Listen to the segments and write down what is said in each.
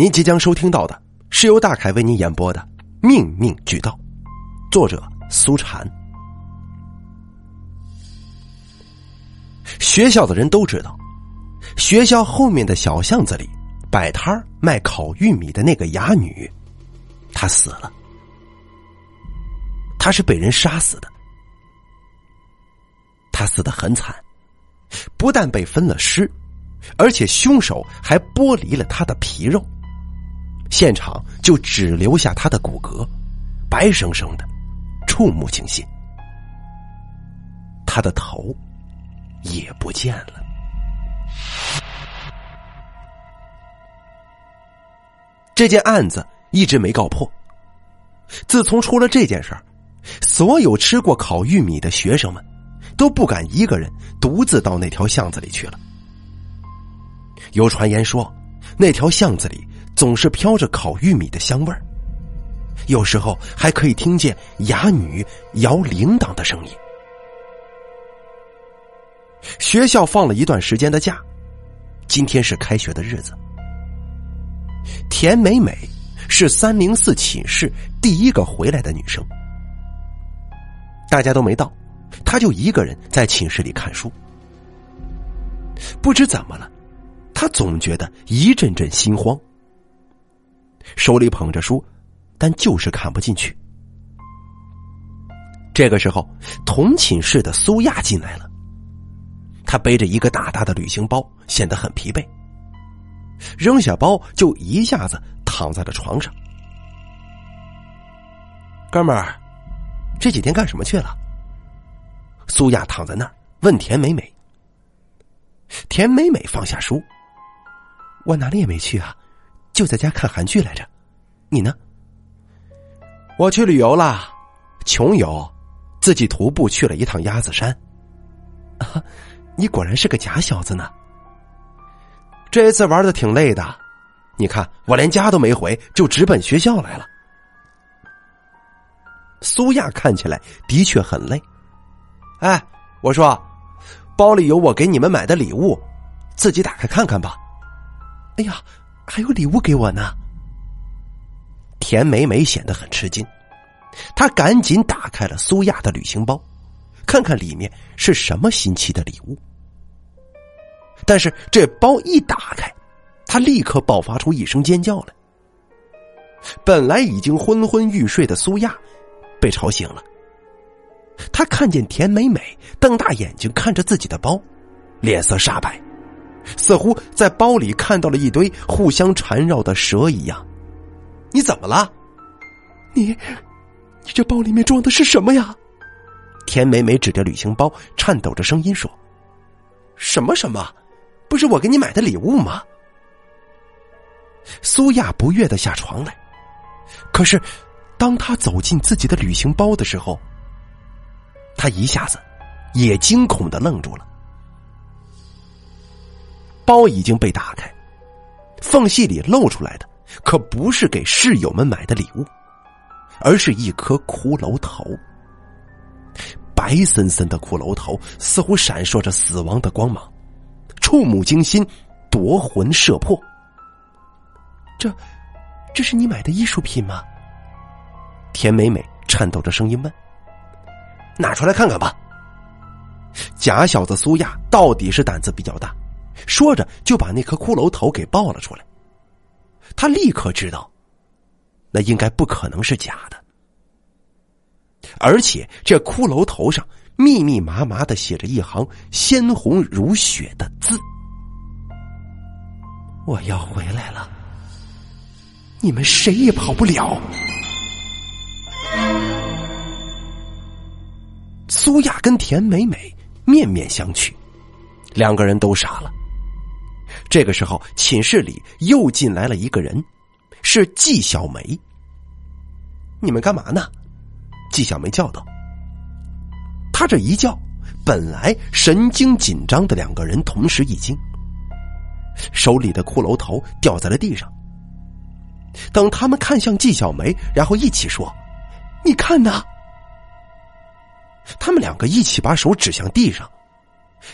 您即将收听到的是由大凯为您演播的《命命俱到》，作者苏禅。学校的人都知道，学校后面的小巷子里摆摊卖烤玉米的那个哑女，她死了。她是被人杀死的，她死的很惨，不但被分了尸，而且凶手还剥离了她的皮肉。现场就只留下他的骨骼，白生生的，触目惊心。他的头也不见了。这件案子一直没告破。自从出了这件事儿，所有吃过烤玉米的学生们都不敢一个人独自到那条巷子里去了。有传言说，那条巷子里。总是飘着烤玉米的香味儿，有时候还可以听见哑女摇铃铛的声音。学校放了一段时间的假，今天是开学的日子。田美美是三零四寝室第一个回来的女生，大家都没到，她就一个人在寝室里看书。不知怎么了，她总觉得一阵阵心慌。手里捧着书，但就是看不进去。这个时候，同寝室的苏亚进来了。他背着一个大大的旅行包，显得很疲惫。扔下包，就一下子躺在了床上。哥们儿，这几天干什么去了？苏亚躺在那儿问田美美。田美美放下书：“我哪里也没去啊。”就在家看韩剧来着，你呢？我去旅游啦，穷游，自己徒步去了一趟鸭子山。啊，你果然是个假小子呢。这次玩的挺累的，你看我连家都没回，就直奔学校来了。苏亚看起来的确很累。哎，我说，包里有我给你们买的礼物，自己打开看看吧。哎呀。还有礼物给我呢。田美美显得很吃惊，她赶紧打开了苏亚的旅行包，看看里面是什么新奇的礼物。但是这包一打开，她立刻爆发出一声尖叫来。本来已经昏昏欲睡的苏亚被吵醒了，他看见田美美瞪大眼睛看着自己的包，脸色煞白。似乎在包里看到了一堆互相缠绕的蛇一样，你怎么了？你，你这包里面装的是什么呀？田美美指着旅行包，颤抖着声音说：“什么什么？不是我给你买的礼物吗？”苏亚不悦的下床来，可是当他走进自己的旅行包的时候，他一下子也惊恐的愣住了。包已经被打开，缝隙里露出来的可不是给室友们买的礼物，而是一颗骷髅头。白森森的骷髅头似乎闪烁着死亡的光芒，触目惊心，夺魂摄魄。这，这是你买的艺术品吗？田美美颤抖着声音问：“拿出来看看吧。”假小子苏亚到底是胆子比较大。说着，就把那颗骷髅头给抱了出来。他立刻知道，那应该不可能是假的，而且这骷髅头上密密麻麻的写着一行鲜红如血的字：“我要回来了，你们谁也跑不了。”苏亚跟田美美面面相觑，两个人都傻了。这个时候，寝室里又进来了一个人，是季小梅。你们干嘛呢？季小梅叫道。他这一叫，本来神经紧张的两个人同时一惊，手里的骷髅头掉在了地上。等他们看向季小梅，然后一起说：“你看呐！”他们两个一起把手指向地上，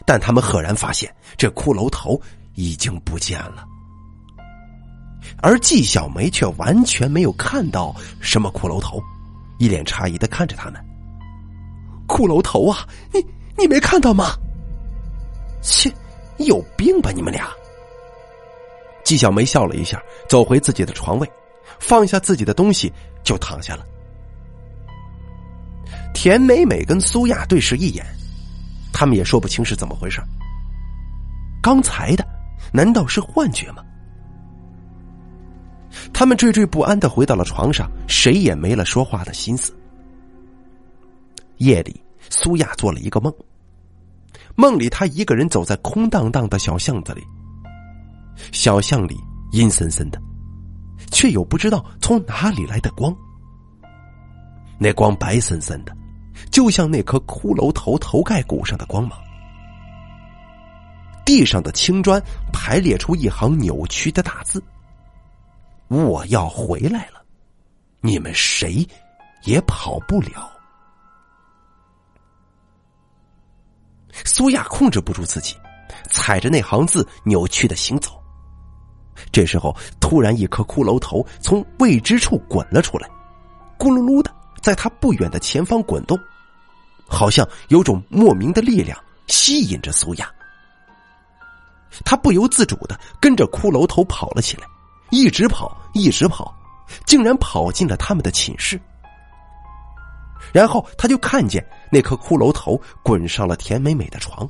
但他们赫然发现这骷髅头。已经不见了。而季小梅却完全没有看到什么骷髅头，一脸诧异的看着他们。骷髅头啊，你你没看到吗？切，有病吧你们俩！季小梅笑了一下，走回自己的床位，放下自己的东西就躺下了。田美美跟苏亚对视一眼，他们也说不清是怎么回事。刚才的难道是幻觉吗？他们惴惴不安的回到了床上，谁也没了说话的心思。夜里，苏亚做了一个梦。梦里，他一个人走在空荡荡的小巷子里。小巷里阴森森的，却有不知道从哪里来的光。那光白森森的，就像那颗骷髅头头盖骨上的光芒。地上的青砖排列出一行扭曲的大字：“我要回来了，你们谁也跑不了。”苏亚控制不住自己，踩着那行字扭曲的行走。这时候，突然一颗骷髅头从未知处滚了出来，咕噜噜的在他不远的前方滚动，好像有种莫名的力量吸引着苏亚。他不由自主的跟着骷髅头跑了起来，一直跑，一直跑，竟然跑进了他们的寝室。然后他就看见那颗骷髅头滚上了田美美的床，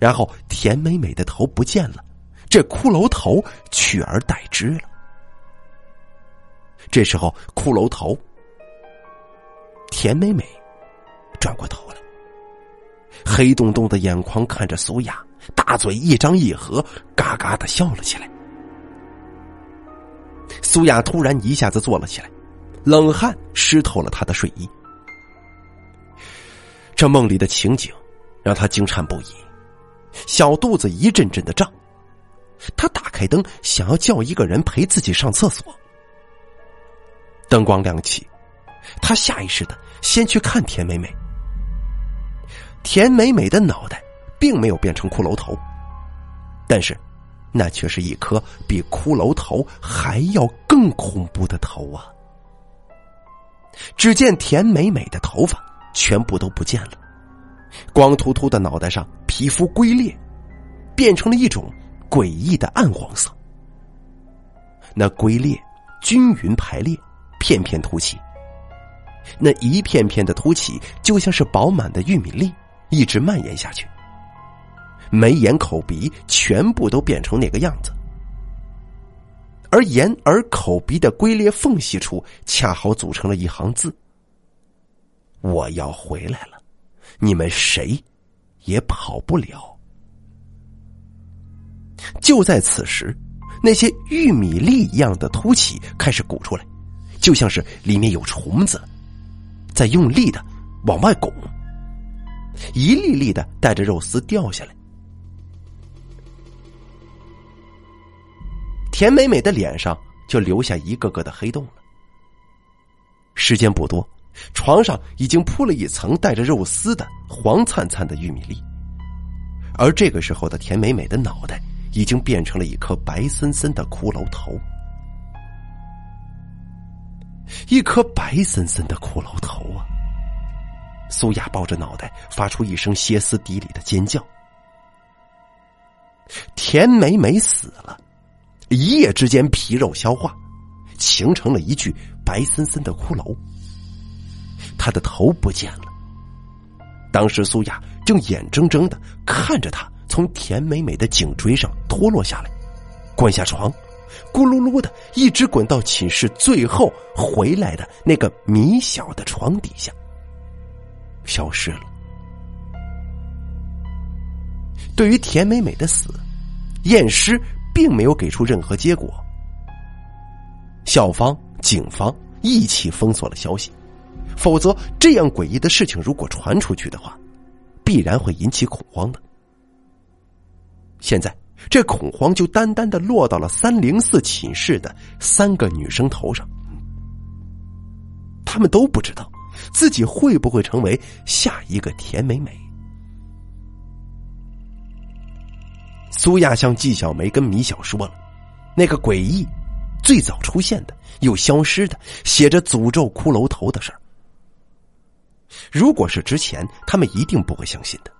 然后田美美的头不见了，这骷髅头取而代之了。这时候，骷髅头，田美美转过头来，黑洞洞的眼眶看着苏雅，大嘴一张一合，嘎嘎的笑了起来。苏雅突然一下子坐了起来。冷汗湿透了他的睡衣，这梦里的情景让他惊颤不已，小肚子一阵阵的胀。他打开灯，想要叫一个人陪自己上厕所。灯光亮起，他下意识的先去看田美美。田美美的脑袋并没有变成骷髅头，但是那却是一颗比骷髅头还要更恐怖的头啊！只见田美美的头发全部都不见了，光秃秃的脑袋上皮肤龟裂，变成了一种诡异的暗黄色。那龟裂均匀排列，片片凸起。那一片片的凸起，就像是饱满的玉米粒，一直蔓延下去。眉眼口鼻全部都变成那个样子。而眼耳口鼻的龟裂缝隙处，恰好组成了一行字：“我要回来了，你们谁也跑不了。”就在此时，那些玉米粒一样的凸起开始鼓出来，就像是里面有虫子在用力的往外拱，一粒粒的带着肉丝掉下来。田美美的脸上就留下一个个的黑洞了。时间不多，床上已经铺了一层带着肉丝的黄灿灿的玉米粒，而这个时候的田美美的脑袋已经变成了一颗白森森的骷髅头，一颗白森森的骷髅头啊！苏雅抱着脑袋，发出一声歇斯底里的尖叫。田美美死了。一夜之间，皮肉消化，形成了一具白森森的骷髅。他的头不见了。当时苏雅正眼睁睁的看着他从田美美的颈椎上脱落下来，滚下床，咕噜噜的一直滚到寝室最后回来的那个米小的床底下，消失了。对于田美美的死，验尸。并没有给出任何结果。校方、警方一起封锁了消息，否则这样诡异的事情如果传出去的话，必然会引起恐慌的。现在，这恐慌就单单的落到了三零四寝室的三个女生头上，他们都不知道自己会不会成为下一个田美美。苏亚向季小梅跟米小说了，那个诡异最早出现的又消失的写着诅咒骷髅头的事儿。如果是之前，他们一定不会相信的。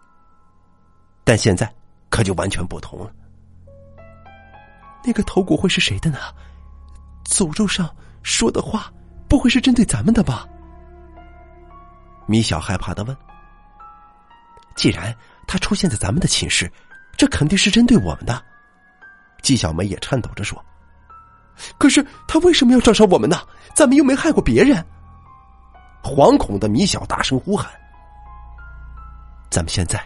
但现在可就完全不同了。那个头骨会是谁的呢？诅咒上说的话不会是针对咱们的吧？米小害怕的问。既然他出现在咱们的寝室，这肯定是针对我们的。季小梅也颤抖着说：“可是他为什么要找上我们呢？咱们又没害过别人。”惶恐的米小大声呼喊：“咱们现在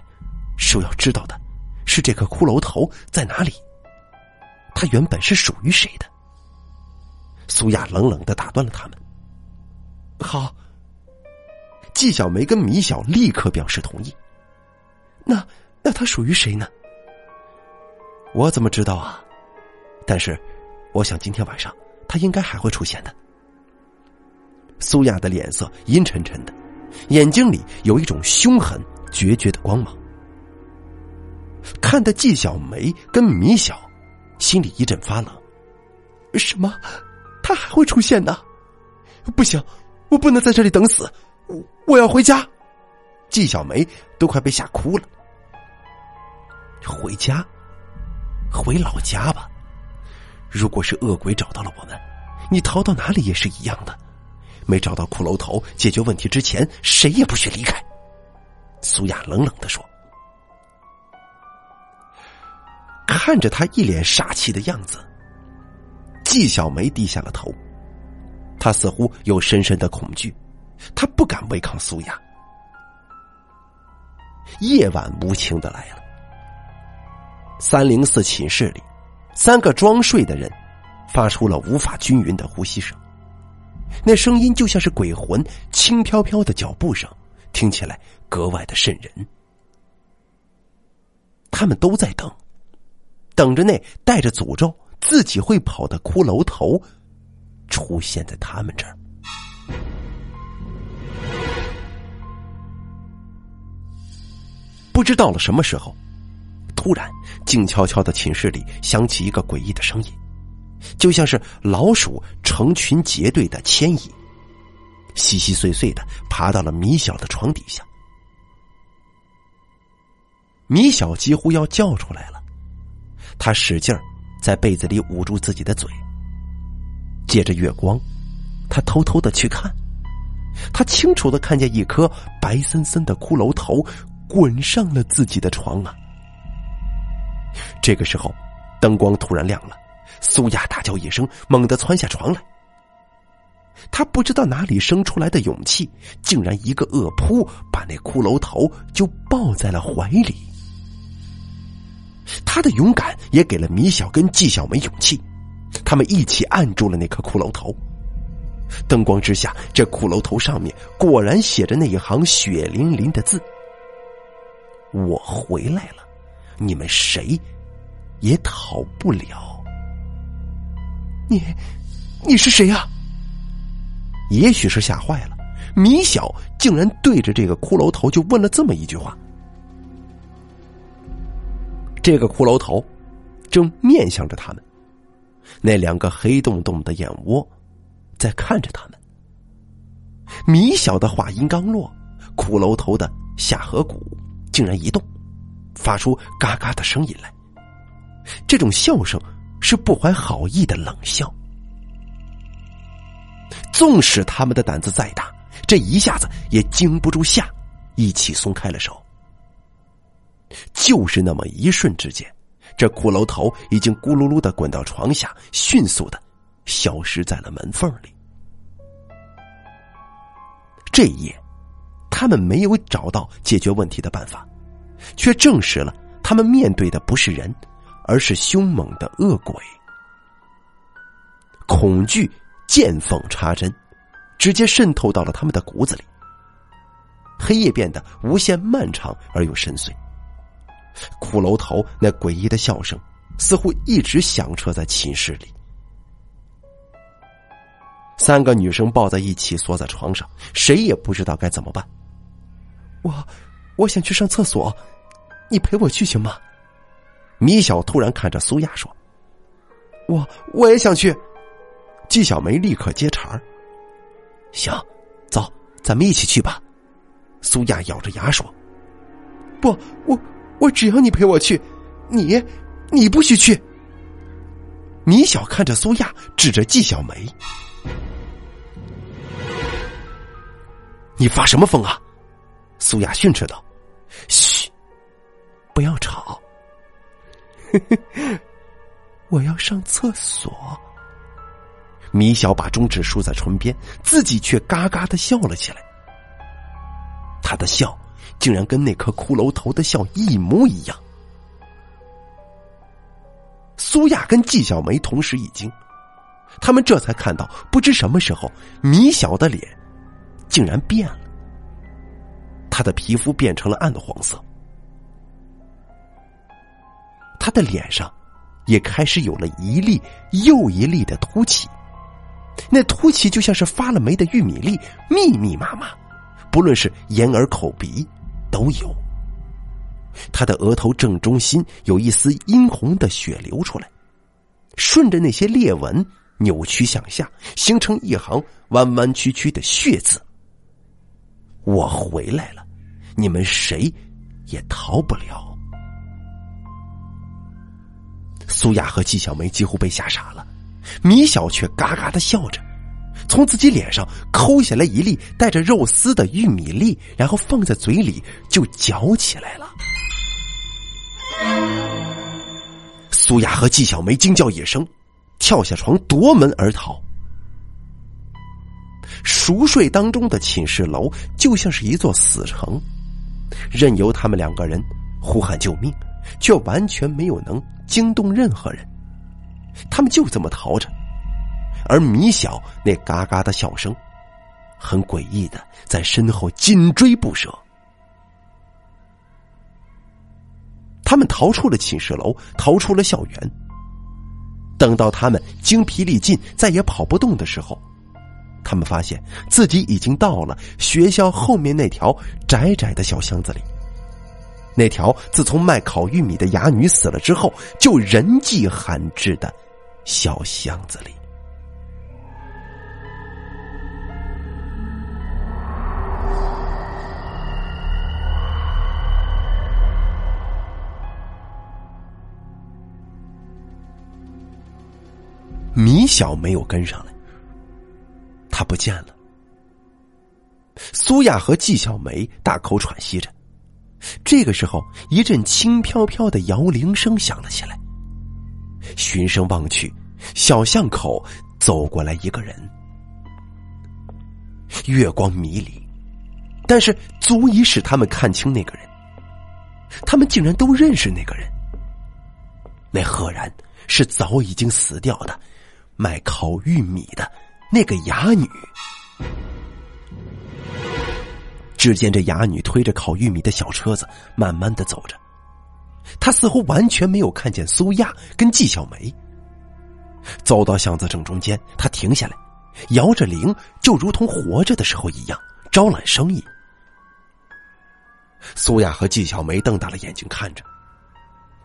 首要知道的是这个骷髅头在哪里？它原本是属于谁的？”苏亚冷冷的打断了他们：“好。”季小梅跟米小立刻表示同意。那那它属于谁呢？我怎么知道啊？但是，我想今天晚上他应该还会出现的。苏亚的脸色阴沉沉的，眼睛里有一种凶狠决绝的光芒。看得季小梅跟米小心里一阵发冷。什么？他还会出现呢？不行，我不能在这里等死，我我要回家。季小梅都快被吓哭了。回家，回老家吧。如果是恶鬼找到了我们，你逃到哪里也是一样的。没找到骷髅头，解决问题之前，谁也不许离开。苏雅冷冷的说。看着他一脸煞气的样子，季小梅低下了头。他似乎有深深的恐惧，他不敢违抗苏雅。夜晚无情的来了。三零四寝室里，三个装睡的人发出了无法均匀的呼吸声，那声音就像是鬼魂轻飘飘的脚步声，听起来格外的瘆人。他们都在等，等着那带着诅咒、自己会跑的骷髅头出现在他们这儿。不知到了什么时候。突然，静悄悄的寝室里响起一个诡异的声音，就像是老鼠成群结队的迁移，稀稀碎碎的爬到了米小的床底下。米小几乎要叫出来了，他使劲在被子里捂住自己的嘴。借着月光，他偷偷的去看，他清楚的看见一颗白森森的骷髅头滚上了自己的床啊！这个时候，灯光突然亮了，苏亚大叫一声，猛地窜下床来。他不知道哪里生出来的勇气，竟然一个恶扑，把那骷髅头就抱在了怀里。他的勇敢也给了米小跟季小梅勇气，他们一起按住了那颗骷髅头。灯光之下，这骷髅头上面果然写着那一行血淋淋的字：“我回来了。”你们谁也逃不了。你，你是谁呀？也许是吓坏了，米小竟然对着这个骷髅头就问了这么一句话。这个骷髅头正面向着他们，那两个黑洞洞的眼窝在看着他们。米小的话音刚落，骷髅头的下颌骨竟然一动。发出嘎嘎的声音来，这种笑声是不怀好意的冷笑。纵使他们的胆子再大，这一下子也经不住吓，一起松开了手。就是那么一瞬之间，这骷髅头已经咕噜噜的滚到床下，迅速的消失在了门缝里。这一夜，他们没有找到解决问题的办法。却证实了，他们面对的不是人，而是凶猛的恶鬼。恐惧见缝插针，直接渗透到了他们的骨子里。黑夜变得无限漫长而又深邃。骷髅头那诡异的笑声，似乎一直响彻在寝室里。三个女生抱在一起，缩在床上，谁也不知道该怎么办。我，我想去上厕所。你陪我去行吗？米小突然看着苏亚说：“我我也想去。”纪小梅立刻接茬儿：“行，走，咱们一起去吧。”苏亚咬着牙说：“不，我我只要你陪我去，你你不许去。”米小看着苏亚，指着纪小梅：“你发什么疯啊？”苏亚训斥道：“嘘，不要吵。我要上厕所。”米小把中指竖在唇边，自己却嘎嘎的笑了起来。他的笑竟然跟那颗骷髅头的笑一模一样。苏亚跟纪小梅同时一惊，他们这才看到，不知什么时候，米小的脸竟然变了，他的皮肤变成了暗黄色，他的脸上也开始有了一粒又一粒的凸起。那凸起就像是发了霉的玉米粒，密密麻麻，不论是眼耳口鼻都有。他的额头正中心有一丝殷红的血流出来，顺着那些裂纹扭曲向下，形成一行弯弯曲曲的血字。我回来了，你们谁也逃不了。苏雅和纪小梅几乎被吓傻了。米小却嘎嘎的笑着，从自己脸上抠下来一粒带着肉丝的玉米粒，然后放在嘴里就嚼起来了。苏雅和纪小梅惊叫一声，跳下床夺门而逃。熟睡当中的寝室楼就像是一座死城，任由他们两个人呼喊救命，却完全没有能惊动任何人。他们就这么逃着，而米小那嘎嘎的笑声，很诡异的在身后紧追不舍。他们逃出了寝室楼，逃出了校园。等到他们精疲力尽、再也跑不动的时候，他们发现自己已经到了学校后面那条窄窄的小巷子里。那条自从卖烤玉米的哑女死了之后，就人迹罕至的。小巷子里，米小没有跟上来，他不见了。苏亚和纪小梅大口喘息着，这个时候，一阵轻飘飘的摇铃声响了起来。循声望去，小巷口走过来一个人，月光迷离，但是足以使他们看清那个人。他们竟然都认识那个人，那赫然是早已经死掉的卖烤玉米的那个哑女。只见这哑女推着烤玉米的小车子，慢慢的走着。她似乎完全没有看见苏亚跟纪小梅。走到巷子正中间，他停下来，摇着铃，就如同活着的时候一样，招揽生意。苏亚和纪小梅瞪大了眼睛看着。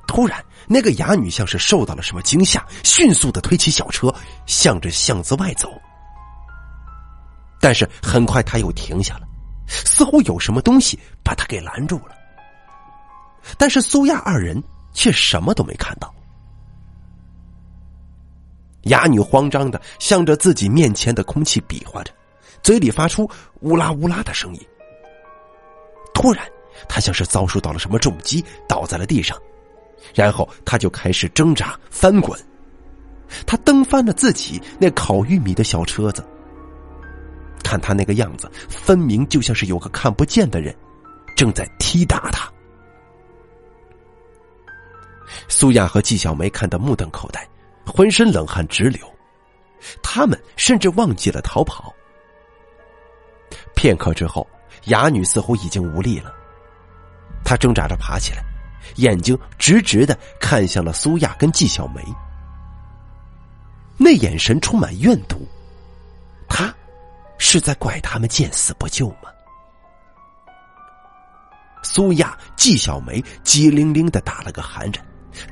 突然，那个哑女像是受到了什么惊吓，迅速的推起小车，向着巷子外走。但是很快，他又停下了，似乎有什么东西把他给拦住了。但是苏亚二人却什么都没看到。哑女慌张的向着自己面前的空气比划着，嘴里发出乌拉乌拉的声音。突然，她像是遭受到了什么重击，倒在了地上，然后她就开始挣扎翻滚。她蹬翻了自己那烤玉米的小车子。看他那个样子，分明就像是有个看不见的人正在踢打他。苏亚和纪小梅看得目瞪口呆，浑身冷汗直流，他们甚至忘记了逃跑。片刻之后，哑女似乎已经无力了，她挣扎着爬起来，眼睛直直的看向了苏亚跟纪小梅，那眼神充满怨毒，他是在怪他们见死不救吗？苏亚、纪小梅机灵灵的打了个寒颤。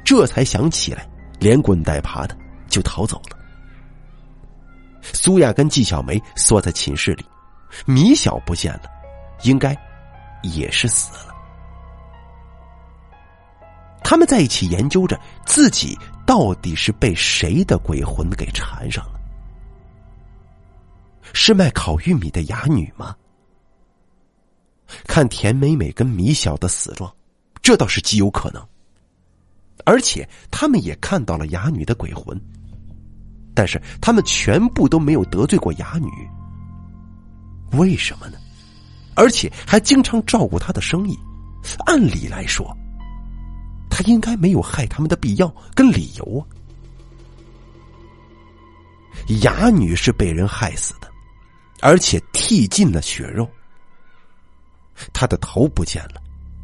这才想起来，连滚带爬的就逃走了。苏亚跟季小梅缩在寝室里，米小不见了，应该也是死了。他们在一起研究着自己到底是被谁的鬼魂给缠上了？是卖烤玉米的哑女吗？看田美美跟米小的死状，这倒是极有可能。而且他们也看到了哑女的鬼魂，但是他们全部都没有得罪过哑女。为什么呢？而且还经常照顾她的生意，按理来说，他应该没有害他们的必要跟理由啊。哑女是被人害死的，而且剃尽了血肉。他的头不见了，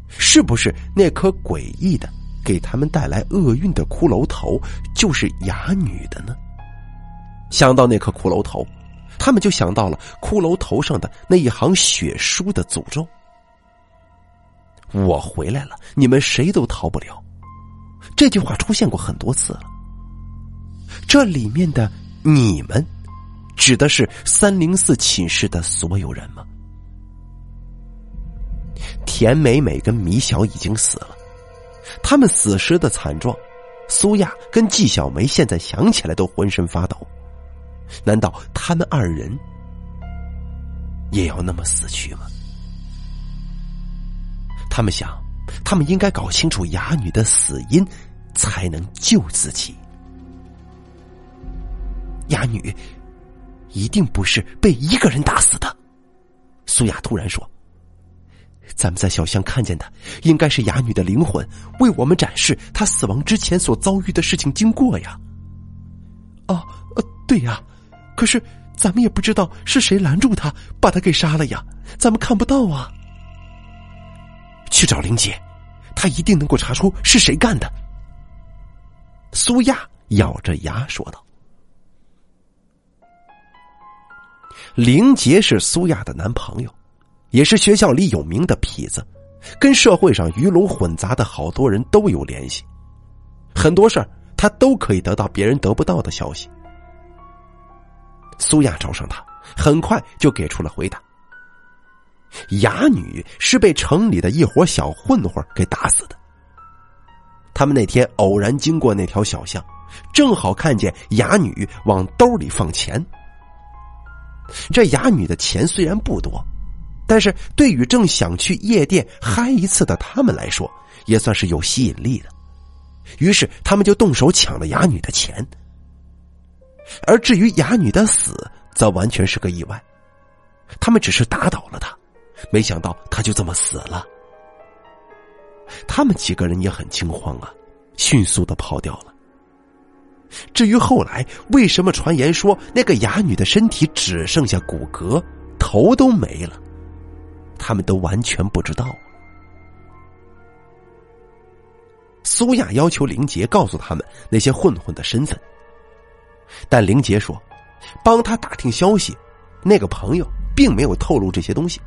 是不是那颗诡异的？给他们带来厄运的骷髅头就是哑女的呢。想到那颗骷髅头，他们就想到了骷髅头上的那一行血书的诅咒：“我回来了，你们谁都逃不了。”这句话出现过很多次了。这里面的“你们”指的是三零四寝室的所有人吗？田美美跟米小已经死了。他们死时的惨状，苏亚跟季小梅现在想起来都浑身发抖。难道他们二人也要那么死去吗？他们想，他们应该搞清楚哑女的死因，才能救自己。哑女一定不是被一个人打死的。苏亚突然说。咱们在小巷看见的，应该是哑女的灵魂，为我们展示她死亡之前所遭遇的事情经过呀。哦，呃，对呀，可是咱们也不知道是谁拦住他，把他给杀了呀，咱们看不到啊。去找林姐，她一定能够查出是谁干的。苏亚咬着牙说道：“林杰是苏亚的男朋友。”也是学校里有名的痞子，跟社会上鱼龙混杂的好多人都有联系，很多事儿他都可以得到别人得不到的消息。苏亚找上他，很快就给出了回答：哑女是被城里的一伙小混混给打死的。他们那天偶然经过那条小巷，正好看见哑女往兜里放钱。这哑女的钱虽然不多。但是对于正想去夜店嗨一次的他们来说，也算是有吸引力的。于是他们就动手抢了哑女的钱。而至于哑女的死，则完全是个意外。他们只是打倒了她，没想到她就这么死了。他们几个人也很惊慌啊，迅速的跑掉了。至于后来为什么传言说那个哑女的身体只剩下骨骼，头都没了？他们都完全不知道。苏亚要求林杰告诉他们那些混混的身份，但林杰说，帮他打听消息，那个朋友并没有透露这些东西，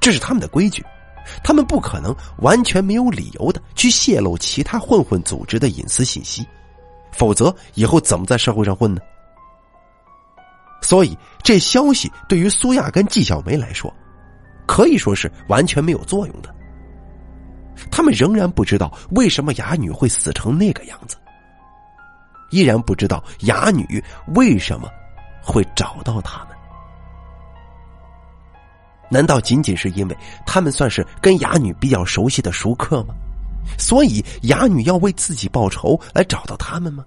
这是他们的规矩，他们不可能完全没有理由的去泄露其他混混组织的隐私信息，否则以后怎么在社会上混呢？所以，这消息对于苏亚跟季小梅来说。可以说是完全没有作用的。他们仍然不知道为什么哑女会死成那个样子，依然不知道哑女为什么会找到他们。难道仅仅是因为他们算是跟哑女比较熟悉的熟客吗？所以哑女要为自己报仇来找到他们吗？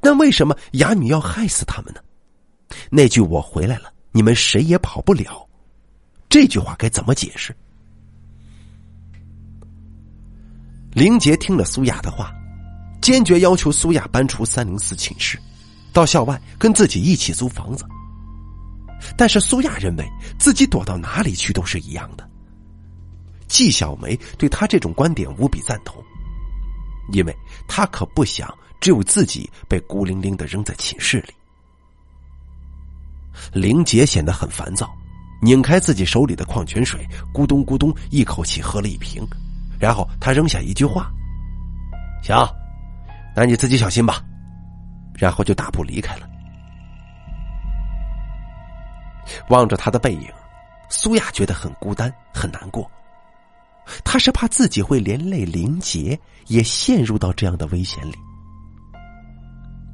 那为什么哑女要害死他们呢？那句“我回来了，你们谁也跑不了”。这句话该怎么解释？林杰听了苏雅的话，坚决要求苏雅搬出三零四寝室，到校外跟自己一起租房子。但是苏雅认为自己躲到哪里去都是一样的。季小梅对他这种观点无比赞同，因为他可不想只有自己被孤零零的扔在寝室里。林杰显得很烦躁。拧开自己手里的矿泉水，咕咚咕咚一口气喝了一瓶，然后他扔下一句话：“行，那你自己小心吧。”然后就大步离开了。望着他的背影，苏亚觉得很孤单，很难过。他是怕自己会连累林杰，也陷入到这样的危险里。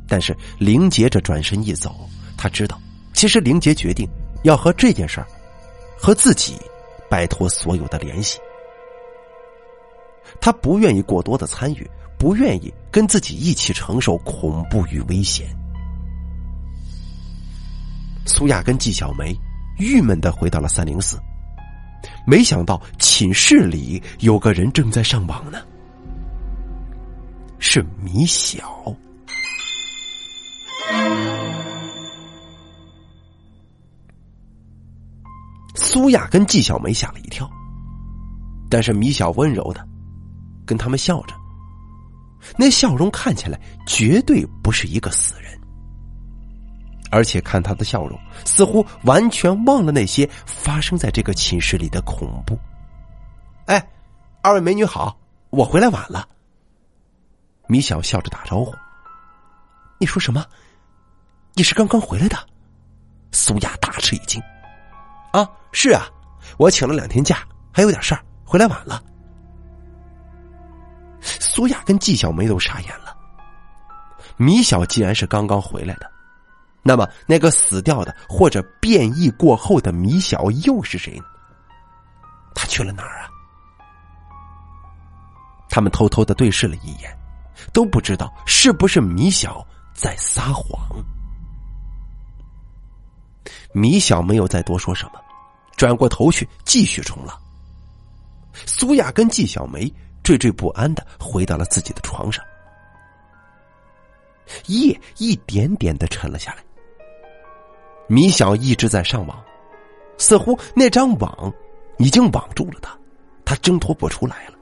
但是林杰这转身一走，他知道，其实林杰决定要和这件事儿，和自己摆脱所有的联系。他不愿意过多的参与，不愿意跟自己一起承受恐怖与危险。苏亚跟纪晓梅郁闷的回到了三零四。没想到寝室里有个人正在上网呢，是米小。苏亚跟纪晓梅吓了一跳，但是米小温柔的跟他们笑着，那笑容看起来绝对不是一个死人。而且看他的笑容，似乎完全忘了那些发生在这个寝室里的恐怖。哎，二位美女好，我回来晚了。米小笑着打招呼。你说什么？你是刚刚回来的？苏雅大吃一惊。啊，是啊，我请了两天假，还有点事儿，回来晚了。苏雅跟纪晓梅都傻眼了。米小既然是刚刚回来的。那么，那个死掉的或者变异过后的米小又是谁呢？他去了哪儿啊？他们偷偷的对视了一眼，都不知道是不是米小在撒谎。米小没有再多说什么，转过头去继续冲浪。苏亚跟纪晓梅惴惴不安的回到了自己的床上，夜一点点的沉了下来。米小一直在上网，似乎那张网已经网住了他，他挣脱不出来了。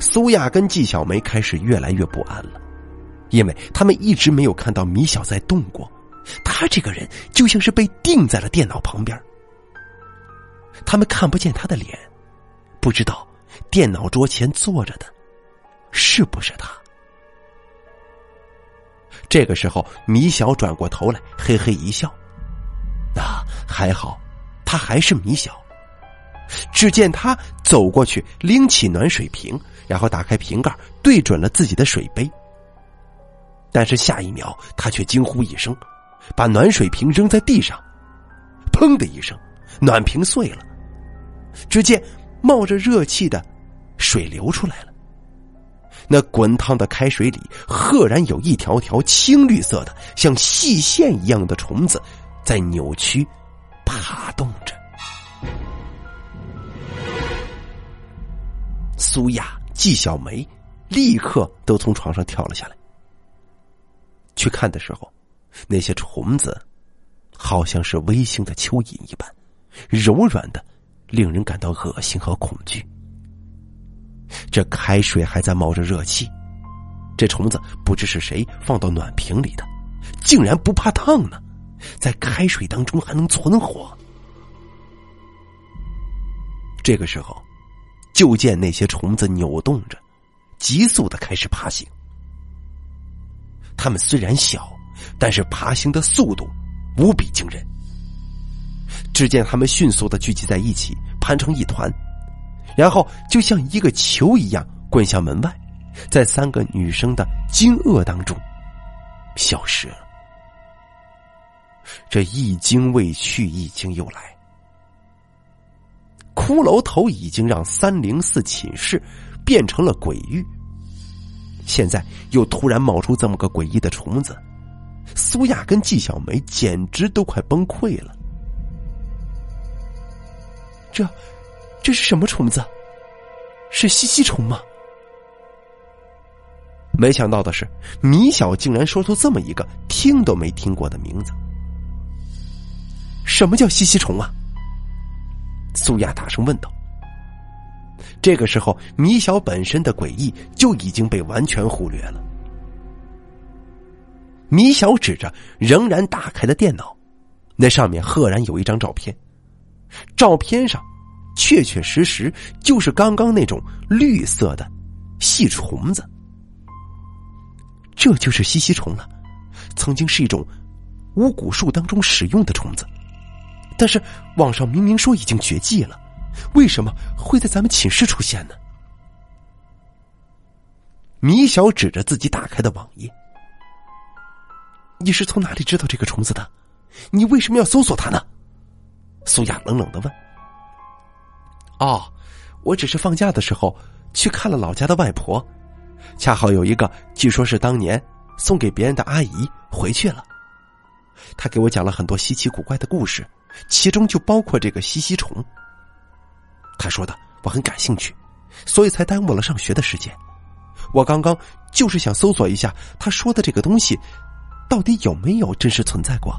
苏亚跟纪小梅开始越来越不安了，因为他们一直没有看到米小在动过，他这个人就像是被定在了电脑旁边，他们看不见他的脸，不知道电脑桌前坐着的是不是他。这个时候，米小转过头来，嘿嘿一笑。啊，还好，他还是米小。只见他走过去，拎起暖水瓶，然后打开瓶盖，对准了自己的水杯。但是下一秒，他却惊呼一声，把暖水瓶扔在地上，砰的一声，暖瓶碎了。只见冒着热气的水流出来了。那滚烫的开水里，赫然有一条条青绿色的、像细线一样的虫子，在扭曲、爬动着。苏亚、纪小梅立刻都从床上跳了下来。去看的时候，那些虫子好像是微型的蚯蚓一般，柔软的，令人感到恶心和恐惧。这开水还在冒着热气，这虫子不知是谁放到暖瓶里的，竟然不怕烫呢，在开水当中还能存活。这个时候，就见那些虫子扭动着，急速的开始爬行。它们虽然小，但是爬行的速度无比惊人。只见它们迅速的聚集在一起，盘成一团。然后就像一个球一样滚向门外，在三个女生的惊愕当中消失了。这一惊未去，一惊又来。骷髅头已经让三零四寝室变成了鬼域，现在又突然冒出这么个诡异的虫子，苏亚跟纪晓梅简直都快崩溃了。这。这是什么虫子？是吸吸虫吗？没想到的是，米小竟然说出这么一个听都没听过的名字。什么叫吸吸虫啊？苏亚大声问道。这个时候，米小本身的诡异就已经被完全忽略了。米小指着仍然打开的电脑，那上面赫然有一张照片，照片上。确确实实就是刚刚那种绿色的细虫子，这就是吸吸虫了。曾经是一种巫蛊术当中使用的虫子，但是网上明明说已经绝迹了，为什么会在咱们寝室出现呢？米小指着自己打开的网页：“你是从哪里知道这个虫子的？你为什么要搜索它呢？”苏雅冷冷的问。“哦，我只是放假的时候去看了老家的外婆，恰好有一个据说是当年送给别人的阿姨回去了。他给我讲了很多稀奇古怪的故事，其中就包括这个吸吸虫。他说的我很感兴趣，所以才耽误了上学的时间。”我刚刚就是想搜索一下他说的这个东西，到底有没有真实存在过？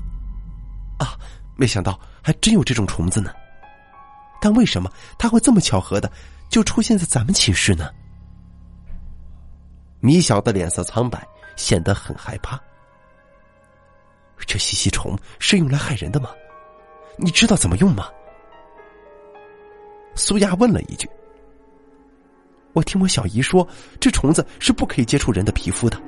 啊，没想到还真有这种虫子呢。但为什么他会这么巧合的就出现在咱们寝室呢？米小的脸色苍白，显得很害怕。这吸吸虫是用来害人的吗？你知道怎么用吗？苏亚问了一句。我听我小姨说，这虫子是不可以接触人的皮肤的，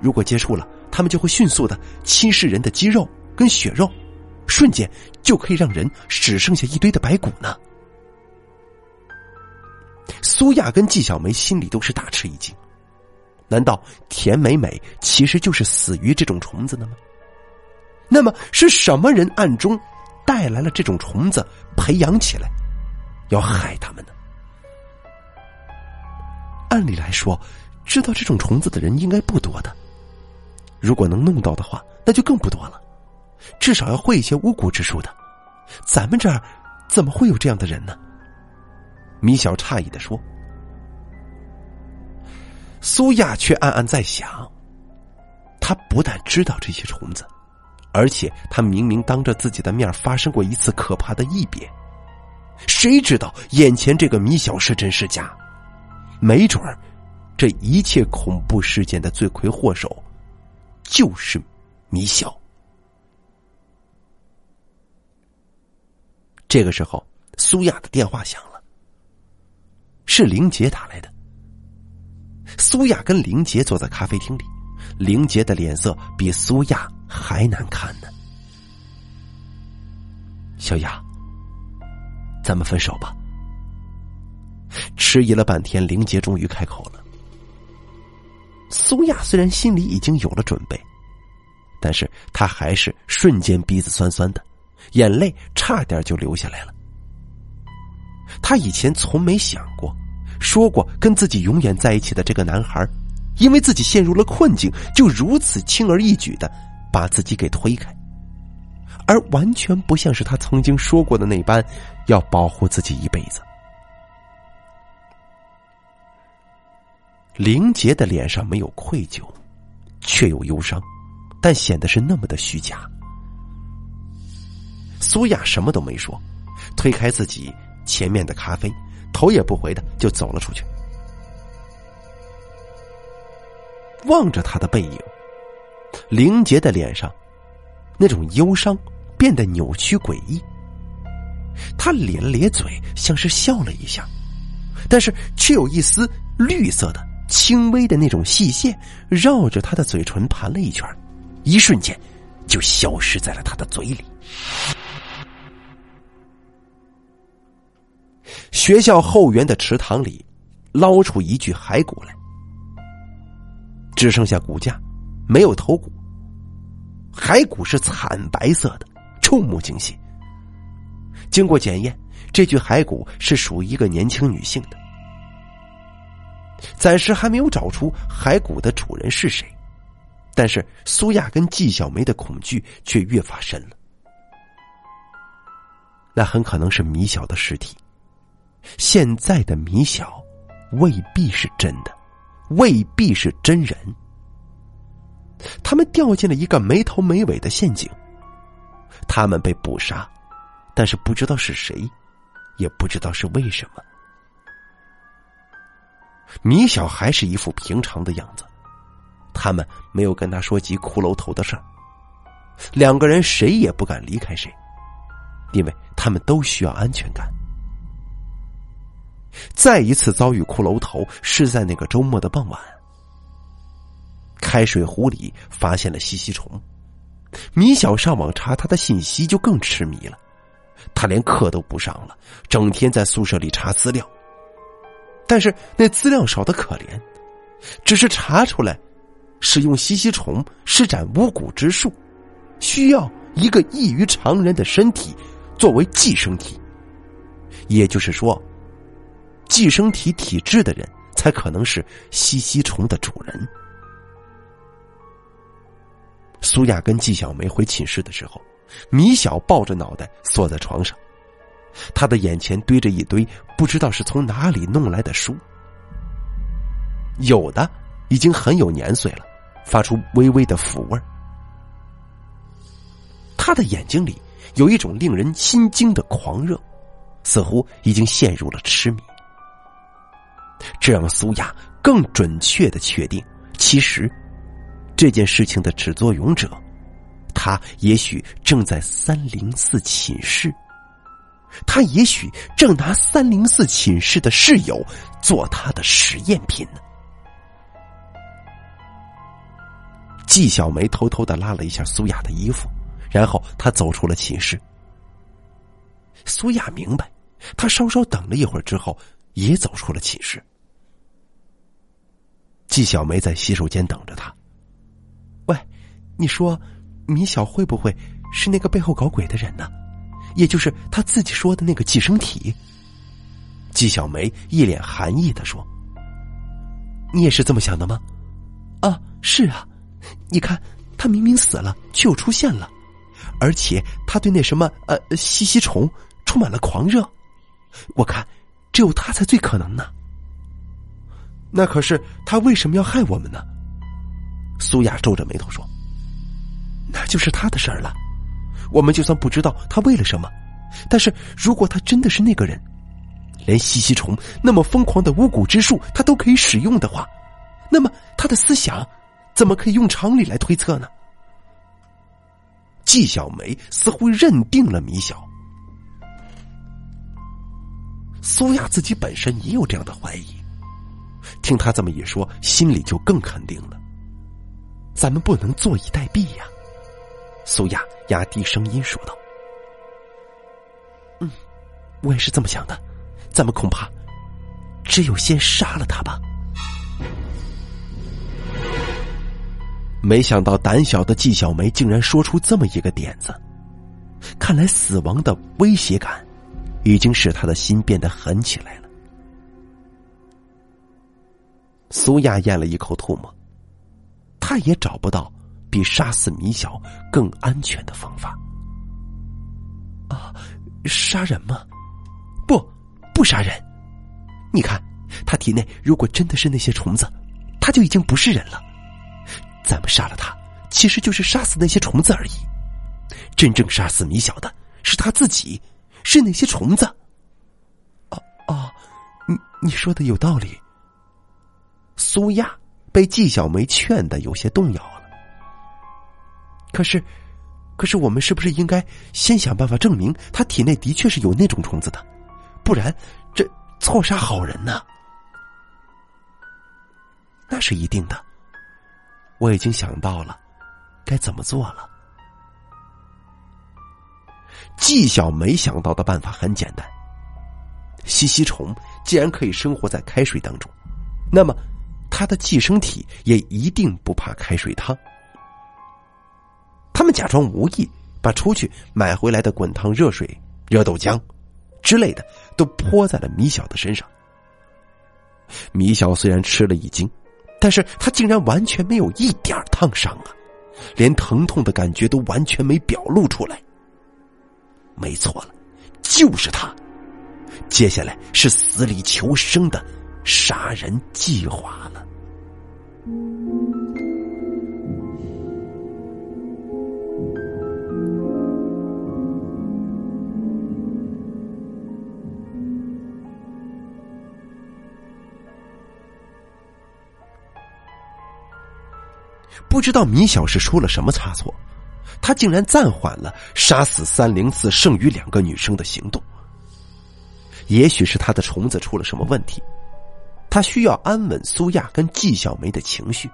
如果接触了，它们就会迅速的侵蚀人的肌肉跟血肉，瞬间就可以让人只剩下一堆的白骨呢。苏亚跟季小梅心里都是大吃一惊，难道田美美其实就是死于这种虫子的吗？那么是什么人暗中带来了这种虫子，培养起来，要害他们呢？按理来说，知道这种虫子的人应该不多的。如果能弄到的话，那就更不多了。至少要会一些巫蛊之术的。咱们这儿怎么会有这样的人呢？米小诧异的说。苏亚却暗暗在想：他不但知道这些虫子，而且他明明当着自己的面发生过一次可怕的异变。谁知道眼前这个米小是真是假？没准儿，这一切恐怖事件的罪魁祸首就是米小。这个时候，苏亚的电话响了，是林杰打来的。苏亚跟林杰坐在咖啡厅里，林杰的脸色比苏亚还难看呢。小雅，咱们分手吧。迟疑了半天，林杰终于开口了。苏亚虽然心里已经有了准备，但是他还是瞬间鼻子酸酸的，眼泪差点就流下来了。他以前从没想过，说过跟自己永远在一起的这个男孩，因为自己陷入了困境，就如此轻而易举的把自己给推开，而完全不像是他曾经说过的那般，要保护自己一辈子。林杰的脸上没有愧疚，却有忧伤，但显得是那么的虚假。苏雅什么都没说，推开自己前面的咖啡，头也不回的就走了出去。望着他的背影，林杰的脸上那种忧伤变得扭曲诡异。他咧了咧嘴，像是笑了一下，但是却有一丝绿色的。轻微的那种细线绕着他的嘴唇盘了一圈，一瞬间就消失在了他的嘴里。学校后园的池塘里捞出一具骸骨。来，只剩下骨架，没有头骨。骸骨是惨白色的，触目惊心。经过检验，这具骸骨是属于一个年轻女性的。暂时还没有找出骸骨的主人是谁，但是苏亚跟季小梅的恐惧却越发深了。那很可能是米小的尸体。现在的米小未必是真的，未必是真人。他们掉进了一个没头没尾的陷阱。他们被捕杀，但是不知道是谁，也不知道是为什么。米小还是一副平常的样子，他们没有跟他说及骷髅头的事儿。两个人谁也不敢离开谁，因为他们都需要安全感。再一次遭遇骷髅头是在那个周末的傍晚，开水壶里发现了吸吸虫，米小上网查他的信息就更痴迷了，他连课都不上了，整天在宿舍里查资料。但是那资料少的可怜，只是查出来，使用吸吸虫施展巫蛊之术，需要一个异于常人的身体作为寄生体。也就是说，寄生体体质的人才可能是吸吸虫的主人。苏亚跟季小梅回寝室的时候，米小抱着脑袋缩在床上。他的眼前堆着一堆不知道是从哪里弄来的书，有的已经很有年岁了，发出微微的腐味他的眼睛里有一种令人心惊的狂热，似乎已经陷入了痴迷。这让苏亚更准确的确定，其实这件事情的始作俑者，他也许正在三零四寝室。他也许正拿三零四寝室的室友做他的实验品呢。季小梅偷偷的拉了一下苏雅的衣服，然后她走出了寝室。苏雅明白，她稍稍等了一会儿之后，也走出了寝室。季小梅在洗手间等着他。喂，你说，米小会不会是那个背后搞鬼的人呢？也就是他自己说的那个寄生体。季小梅一脸寒意的说：“你也是这么想的吗？”“啊，是啊，你看他明明死了，却又出现了，而且他对那什么呃吸吸虫充满了狂热，我看只有他才最可能呢。”“那可是他为什么要害我们呢？”苏雅皱着眉头说：“那就是他的事儿了。”我们就算不知道他为了什么，但是如果他真的是那个人，连吸吸虫那么疯狂的巫蛊之术他都可以使用的话，那么他的思想怎么可以用常理来推测呢？季小梅似乎认定了米小，苏亚自己本身也有这样的怀疑，听他这么一说，心里就更肯定了。咱们不能坐以待毙呀。苏亚压低声音说道：“嗯，我也是这么想的，咱们恐怕只有先杀了他吧。”没想到胆小的季小梅竟然说出这么一个点子，看来死亡的威胁感已经使他的心变得狠起来了。苏亚咽了一口唾沫，他也找不到。比杀死米小更安全的方法啊！杀人吗？不，不杀人。你看，他体内如果真的是那些虫子，他就已经不是人了。咱们杀了他，其实就是杀死那些虫子而已。真正杀死米小的是他自己，是那些虫子。哦哦，你你说的有道理。苏亚被季小梅劝的有些动摇了。可是，可是我们是不是应该先想办法证明他体内的确是有那种虫子的？不然，这错杀好人呢？那是一定的。我已经想到了该怎么做了。纪晓没想到的办法很简单：吸吸虫既然可以生活在开水当中，那么它的寄生体也一定不怕开水烫。他们假装无意，把出去买回来的滚烫热水、热豆浆之类的都泼在了米小的身上。米小虽然吃了一惊，但是他竟然完全没有一点烫伤啊，连疼痛的感觉都完全没表露出来。没错了，就是他。接下来是死里求生的杀人计划了。不知道米小是出了什么差错，他竟然暂缓了杀死三零四剩余两个女生的行动。也许是他的虫子出了什么问题，他需要安稳苏亚跟季小梅的情绪。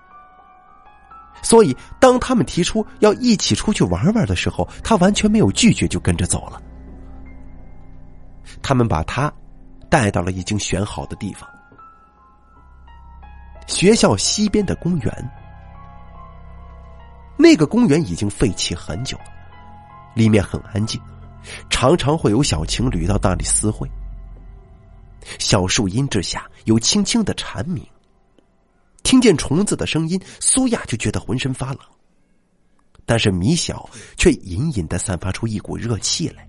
所以当他们提出要一起出去玩玩的时候，他完全没有拒绝，就跟着走了。他们把他带到了已经选好的地方——学校西边的公园。那个公园已经废弃很久了，里面很安静，常常会有小情侣到那里私会。小树荫之下有轻轻的蝉鸣，听见虫子的声音，苏亚就觉得浑身发冷。但是米小却隐隐的散发出一股热气来。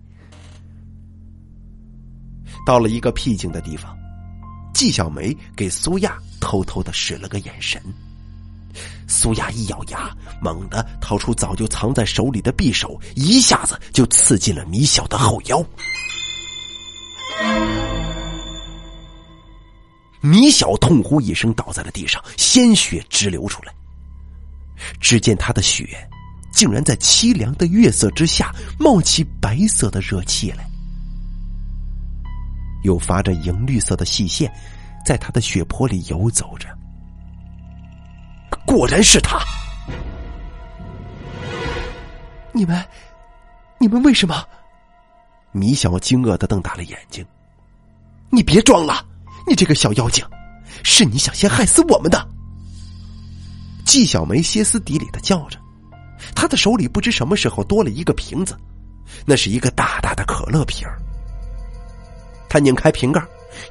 到了一个僻静的地方，季小梅给苏亚偷偷的使了个眼神。苏雅一咬牙，猛地掏出早就藏在手里的匕首，一下子就刺进了米小的后腰。米小痛呼一声，倒在了地上，鲜血直流出来。只见他的血，竟然在凄凉的月色之下冒起白色的热气来，又发着银绿色的细线，在他的血泊里游走着。果然是他！你们，你们为什么？米小惊愕的瞪大了眼睛。你别装了！你这个小妖精，是你想先害死我们的！季小梅歇斯底里的叫着，她的手里不知什么时候多了一个瓶子，那是一个大大的可乐瓶儿。她拧开瓶盖，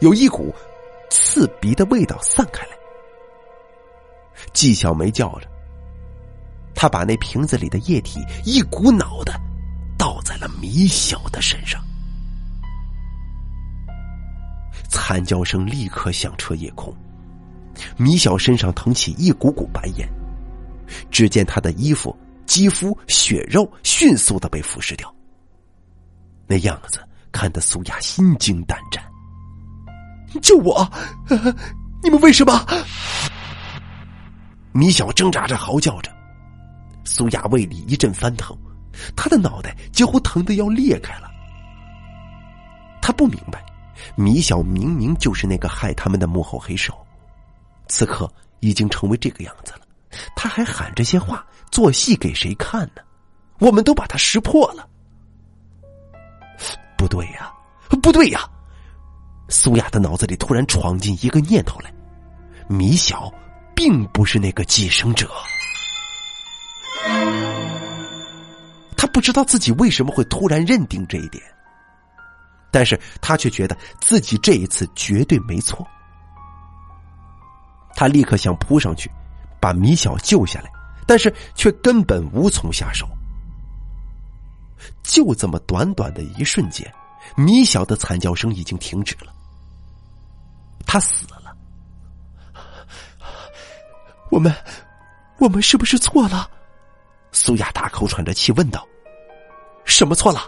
有一股刺鼻的味道散开来。季小梅叫着，她把那瓶子里的液体一股脑的倒在了米小的身上。惨叫声立刻响彻夜空，米小身上腾起一股股白烟，只见他的衣服、肌肤、血肉迅速的被腐蚀掉。那样子看得苏雅心惊胆战。救我！你们为什么？米小挣扎着嚎叫着，苏雅胃里一阵翻腾，他的脑袋几乎疼得要裂开了。他不明白。米小明明就是那个害他们的幕后黑手，此刻已经成为这个样子了，他还喊这些话，做戏给谁看呢？我们都把他识破了。不对呀，不对呀！苏雅的脑子里突然闯进一个念头来：米小并不是那个寄生者。他不知道自己为什么会突然认定这一点。但是他却觉得自己这一次绝对没错。他立刻想扑上去，把米小救下来，但是却根本无从下手。就这么短短的一瞬间，米小的惨叫声已经停止了。他死了。我们，我们是不是错了？苏雅大口喘着气问道：“什么错了？”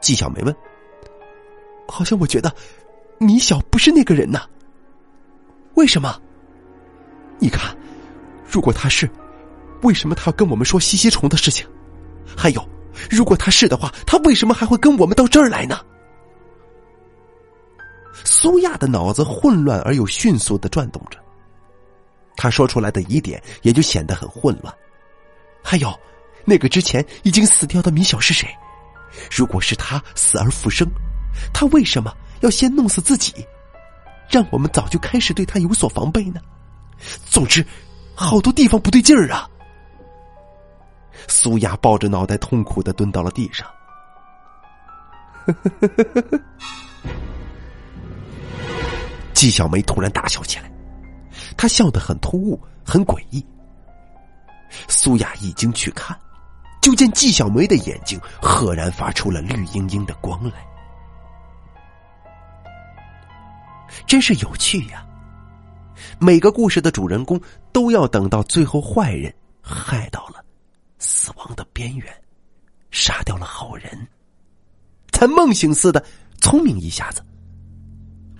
季小梅问。好像我觉得，米小不是那个人呢。为什么？你看，如果他是，为什么他要跟我们说吸吸虫的事情？还有，如果他是的话，他为什么还会跟我们到这儿来呢？苏亚的脑子混乱而又迅速的转动着，他说出来的疑点也就显得很混乱。还有，那个之前已经死掉的米小是谁？如果是他死而复生？他为什么要先弄死自己，让我们早就开始对他有所防备呢？总之，好多地方不对劲儿啊！苏雅抱着脑袋，痛苦的蹲到了地上。季小梅突然大笑起来，他笑得很突兀，很诡异。苏雅一经去看，就见纪小梅的眼睛赫然发出了绿莹莹的光来。真是有趣呀！每个故事的主人公都要等到最后坏人害到了死亡的边缘，杀掉了好人，才梦醒似的聪明一下子。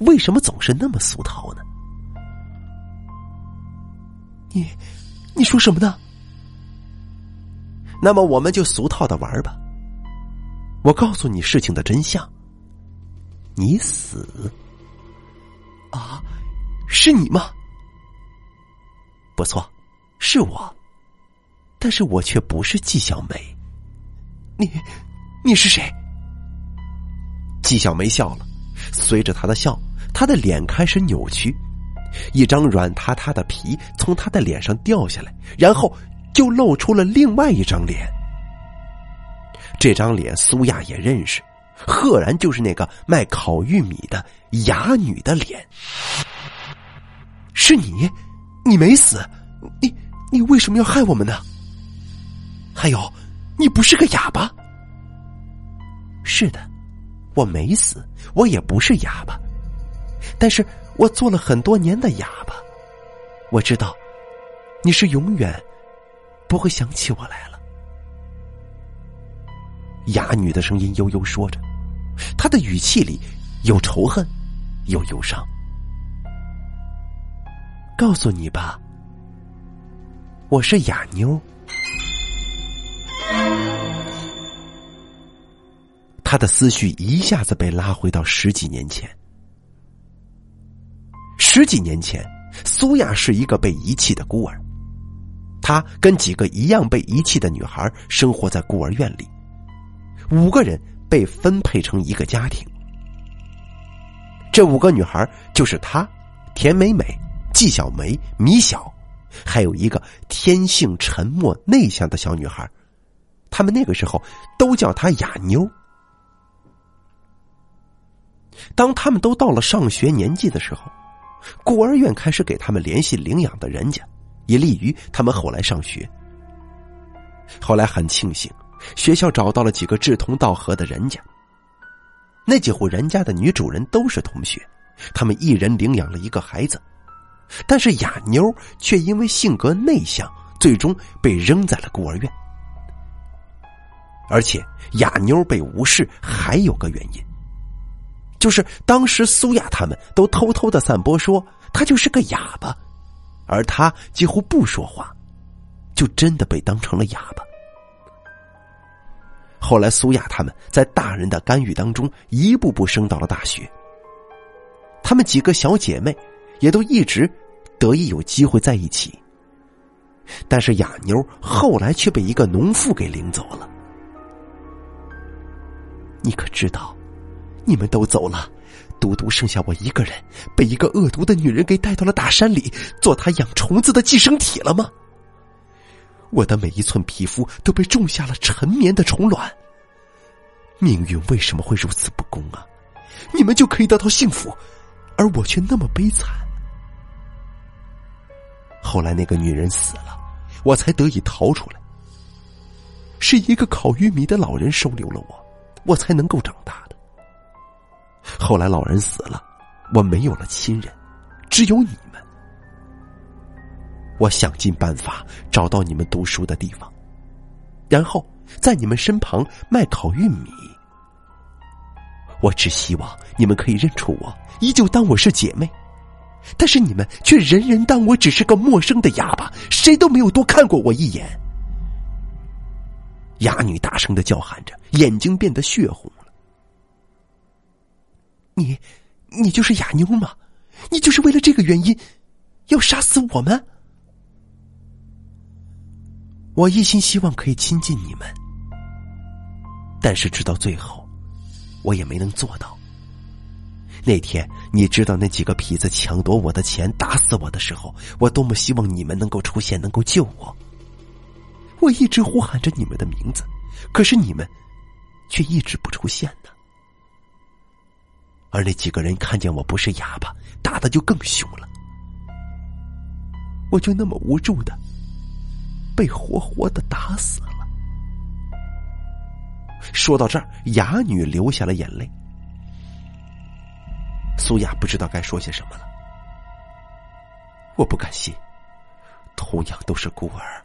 为什么总是那么俗套呢？你，你说什么呢？那么我们就俗套的玩吧。我告诉你事情的真相，你死。啊，是你吗？不错，是我。但是我却不是纪小梅。你，你是谁？纪小梅笑了，随着她的笑，她的脸开始扭曲，一张软塌塌的皮从他的脸上掉下来，然后就露出了另外一张脸。这张脸苏亚也认识，赫然就是那个卖烤玉米的哑女的脸。是你，你没死，你你为什么要害我们呢？还有，你不是个哑巴。是的，我没死，我也不是哑巴，但是我做了很多年的哑巴。我知道，你是永远不会想起我来了。哑女的声音悠悠说着，她的语气里有仇恨，有忧伤。告诉你吧，我是哑妞。他的思绪一下子被拉回到十几年前。十几年前，苏亚是一个被遗弃的孤儿，她跟几个一样被遗弃的女孩生活在孤儿院里，五个人被分配成一个家庭。这五个女孩就是她，田美美。纪小梅、米小，还有一个天性沉默内向的小女孩，他们那个时候都叫她哑妞。当他们都到了上学年纪的时候，孤儿院开始给他们联系领养的人家，以利于他们后来上学。后来很庆幸，学校找到了几个志同道合的人家。那几户人家的女主人都是同学，他们一人领养了一个孩子。但是哑妞却因为性格内向，最终被扔在了孤儿院。而且哑妞被无视还有个原因，就是当时苏亚他们都偷偷的散播说他就是个哑巴，而他几乎不说话，就真的被当成了哑巴。后来苏亚他们在大人的干预当中，一步步升到了大学。他们几个小姐妹。也都一直得以有机会在一起，但是哑妞后来却被一个农妇给领走了。你可知道，你们都走了，独独剩下我一个人，被一个恶毒的女人给带到了大山里，做她养虫子的寄生体了吗？我的每一寸皮肤都被种下了沉眠的虫卵。命运为什么会如此不公啊？你们就可以得到幸福，而我却那么悲惨。后来那个女人死了，我才得以逃出来。是一个烤玉米的老人收留了我，我才能够长大。后来老人死了，我没有了亲人，只有你们。我想尽办法找到你们读书的地方，然后在你们身旁卖烤玉米。我只希望你们可以认出我，依旧当我是姐妹。但是你们却人人当我只是个陌生的哑巴，谁都没有多看过我一眼。哑女大声的叫喊着，眼睛变得血红。你，你就是哑妞吗？你就是为了这个原因，要杀死我们？我一心希望可以亲近你们，但是直到最后，我也没能做到。那天，你知道那几个痞子抢夺我的钱、打死我的时候，我多么希望你们能够出现，能够救我。我一直呼喊着你们的名字，可是你们却一直不出现呢。而那几个人看见我不是哑巴，打的就更凶了。我就那么无助的被活活的打死了。说到这儿，哑女流下了眼泪。苏雅不知道该说些什么了。我不甘心，同样都是孤儿，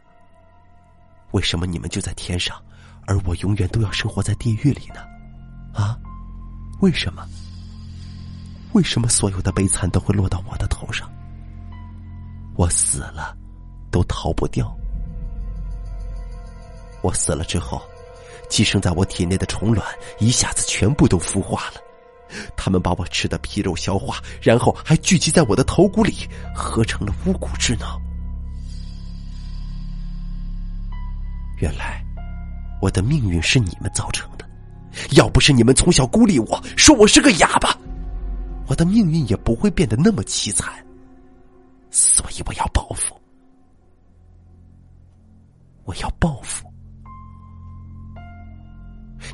为什么你们就在天上，而我永远都要生活在地狱里呢？啊，为什么？为什么所有的悲惨都会落到我的头上？我死了，都逃不掉。我死了之后，寄生在我体内的虫卵一下子全部都孵化了。他们把我吃的皮肉消化，然后还聚集在我的头骨里，合成了巫蛊之脑。原来我的命运是你们造成的。要不是你们从小孤立我，说我是个哑巴，我的命运也不会变得那么凄惨。所以我要报复，我要报复。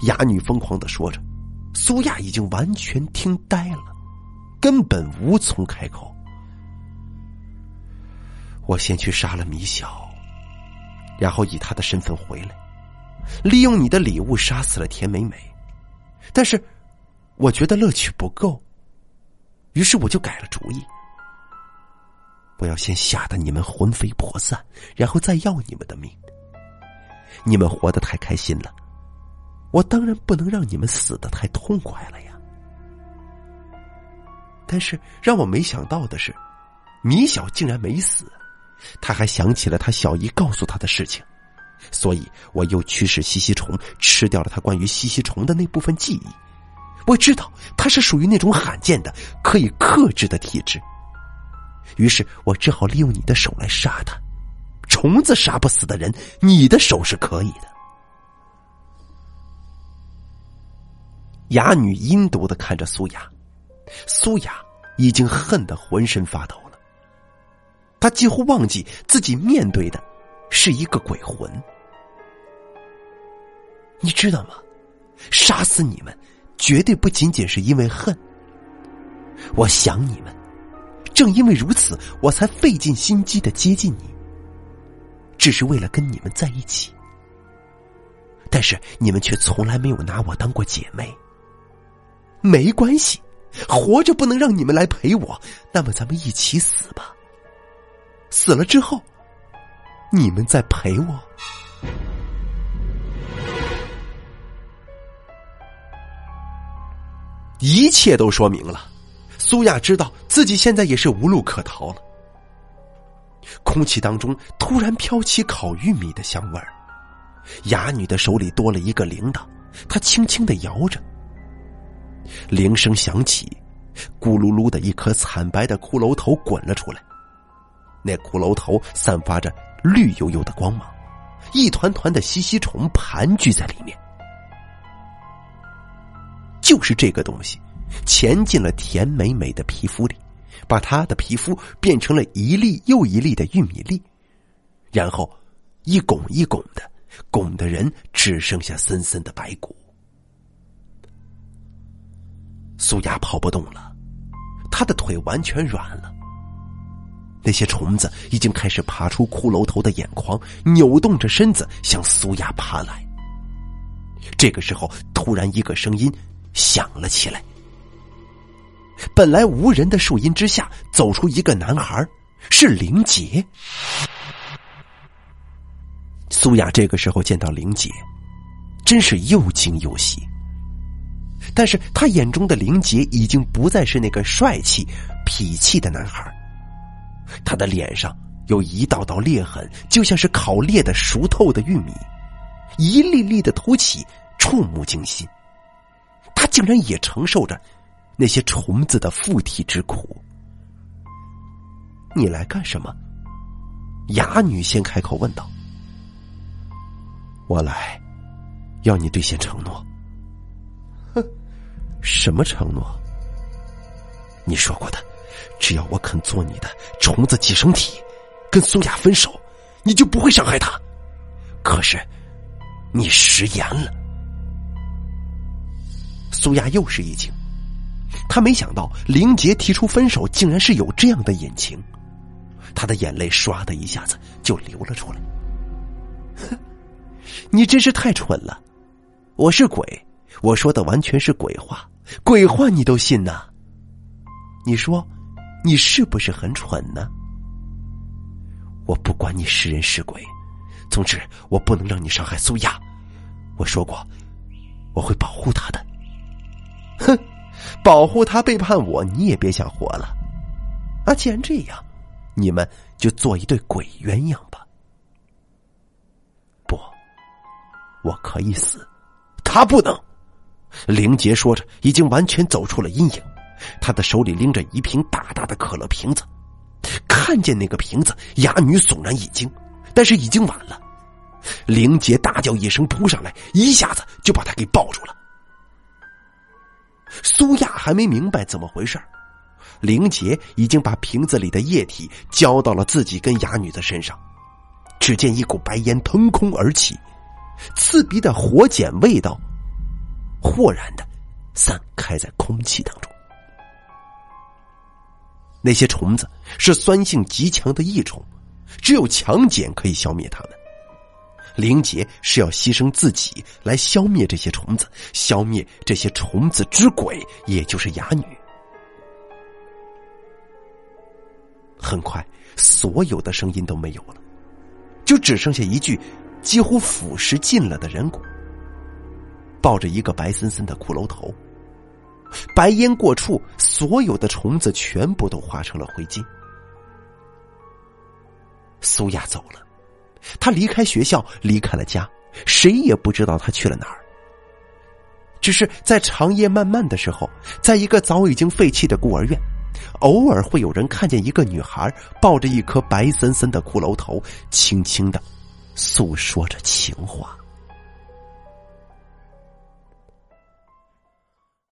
哑女疯狂的说着，苏亚已经完全听呆了，根本无从开口。我先去杀了米小，然后以他的身份回来，利用你的礼物杀死了田美美。但是，我觉得乐趣不够，于是我就改了主意。我要先吓得你们魂飞魄散，然后再要你们的命。你们活得太开心了，我当然不能让你们死的太痛快了呀。但是让我没想到的是，米小竟然没死，他还想起了他小姨告诉他的事情。所以，我又驱使吸吸虫吃掉了他关于吸吸虫的那部分记忆。我知道他是属于那种罕见的可以克制的体质，于是我只好利用你的手来杀他。虫子杀不死的人，你的手是可以的。哑女阴毒的看着苏雅，苏雅已经恨得浑身发抖了。她几乎忘记自己面对的。是一个鬼魂，你知道吗？杀死你们，绝对不仅仅是因为恨。我想你们，正因为如此，我才费尽心机的接近你，只是为了跟你们在一起。但是你们却从来没有拿我当过姐妹。没关系，活着不能让你们来陪我，那么咱们一起死吧。死了之后。你们再陪我，一切都说明了。苏亚知道自己现在也是无路可逃了。空气当中突然飘起烤玉米的香味儿，哑女的手里多了一个铃铛，她轻轻的摇着。铃声响起，咕噜噜的一颗惨白的骷髅头滚了出来，那骷髅头散发着。绿油油的光芒，一团团的吸吸虫盘踞在里面。就是这个东西，潜进了田美美的皮肤里，把她的皮肤变成了一粒又一粒的玉米粒，然后一拱一拱的，拱的人只剩下森森的白骨。苏雅跑不动了，她的腿完全软了。那些虫子已经开始爬出骷髅头的眼眶，扭动着身子向苏雅爬来。这个时候，突然一个声音响了起来。本来无人的树荫之下，走出一个男孩，是林杰。苏雅这个时候见到林杰，真是又惊又喜。但是他眼中的林杰已经不再是那个帅气、痞气的男孩。他的脸上有一道道裂痕，就像是烤裂的熟透的玉米，一粒粒的凸起，触目惊心。他竟然也承受着那些虫子的附体之苦。你来干什么？哑女先开口问道。我来，要你兑现承诺。哼，什么承诺？你说过的。只要我肯做你的虫子寄生体，跟苏雅分手，你就不会伤害她。可是，你食言了。苏亚又是一惊，他没想到林杰提出分手，竟然是有这样的隐情。他的眼泪唰的一下子就流了出来。哼，你真是太蠢了！我是鬼，我说的完全是鬼话，鬼话你都信呐？你说？你是不是很蠢呢？我不管你是人是鬼，总之我不能让你伤害苏亚。我说过，我会保护他的。保护他背叛我，你也别想活了。啊，既然这样，你们就做一对鬼鸳鸯吧。不，我可以死，他不能。林杰说着，已经完全走出了阴影。他的手里拎着一瓶大大的可乐瓶子，看见那个瓶子，哑女悚然一惊，但是已经晚了。林杰大叫一声，扑上来，一下子就把他给抱住了。苏亚还没明白怎么回事玲姐已经把瓶子里的液体浇到了自己跟哑女的身上。只见一股白烟腾空而起，刺鼻的火碱味道豁然的散开在空气当中。那些虫子是酸性极强的异虫，只有强碱可以消灭它们。灵杰是要牺牲自己来消灭这些虫子，消灭这些虫子之鬼，也就是哑女。很快，所有的声音都没有了，就只剩下一具几乎腐蚀尽了的人骨，抱着一个白森森的骷髅头。白烟过处，所有的虫子全部都化成了灰烬。苏亚走了。他离开学校，离开了家，谁也不知道他去了哪儿。只是在长夜漫漫的时候，在一个早已经废弃的孤儿院，偶尔会有人看见一个女孩抱着一颗白森森的骷髅头，轻轻的诉说着情话。